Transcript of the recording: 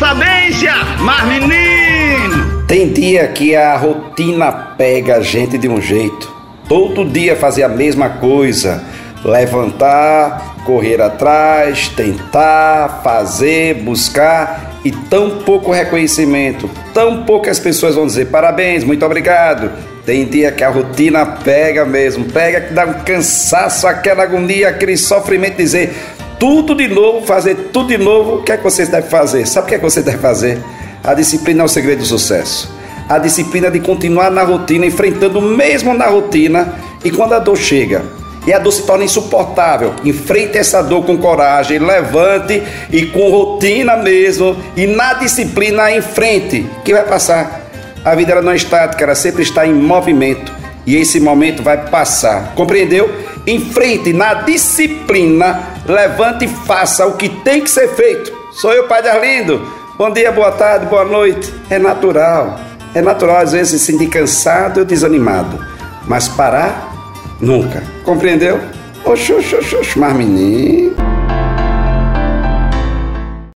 sabência, mas menino! Tem dia que a rotina pega a gente de um jeito. Todo dia fazer a mesma coisa. Levantar, correr atrás, tentar, fazer, buscar e tão pouco reconhecimento. Tão poucas pessoas vão dizer parabéns, muito obrigado. Tem dia que a rotina pega mesmo, pega que dá um cansaço, aquela agonia, aquele sofrimento, dizer tudo de novo, fazer tudo de novo. O que é que você deve fazer? Sabe o que é que você deve fazer? A disciplina é o segredo do sucesso. A disciplina de continuar na rotina, enfrentando mesmo na rotina, e quando a dor chega, e a dor se torna insuportável. Enfrente essa dor com coragem, levante e com rotina mesmo, e na disciplina em frente, que vai passar. A vida ela não é estática, ela sempre está em movimento. E esse momento vai passar. Compreendeu? Enfrente na disciplina, levante e faça o que tem que ser feito. Sou eu, Pai de Arlindo. Bom dia, boa tarde, boa noite. É natural. É natural às vezes se sentir cansado ou desanimado. Mas parar Nunca. Compreendeu? Oxô, oxô, oxô, mas menino.